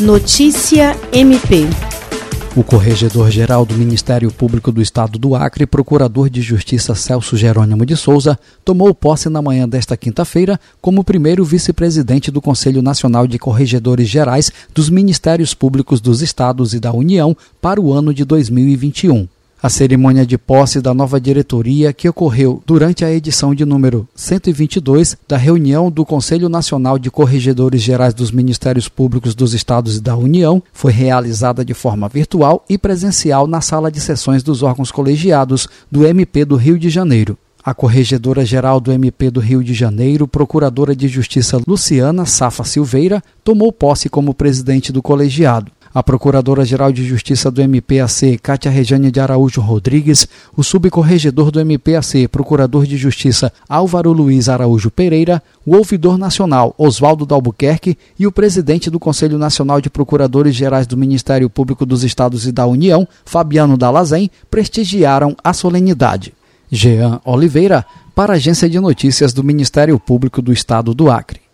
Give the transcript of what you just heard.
Notícia MP. O corregedor-geral do Ministério Público do Estado do Acre, procurador de Justiça Celso Jerônimo de Souza, tomou posse na manhã desta quinta-feira como primeiro vice-presidente do Conselho Nacional de Corregedores Gerais dos Ministérios Públicos dos Estados e da União para o ano de 2021. A cerimônia de posse da nova diretoria, que ocorreu durante a edição de número 122 da reunião do Conselho Nacional de Corregedores Gerais dos Ministérios Públicos dos Estados e da União, foi realizada de forma virtual e presencial na sala de sessões dos órgãos colegiados do MP do Rio de Janeiro. A Corregedora-Geral do MP do Rio de Janeiro, Procuradora de Justiça Luciana Safa Silveira, tomou posse como presidente do colegiado a Procuradora-Geral de Justiça do MPAC, Cátia Rejane de Araújo Rodrigues, o subcorregedor do MPAC, Procurador de Justiça Álvaro Luiz Araújo Pereira, o ouvidor nacional Oswaldo Dalbuquerque e o presidente do Conselho Nacional de Procuradores Gerais do Ministério Público dos Estados e da União, Fabiano Dalazen, prestigiaram a solenidade. Jean Oliveira, para a Agência de Notícias do Ministério Público do Estado do Acre.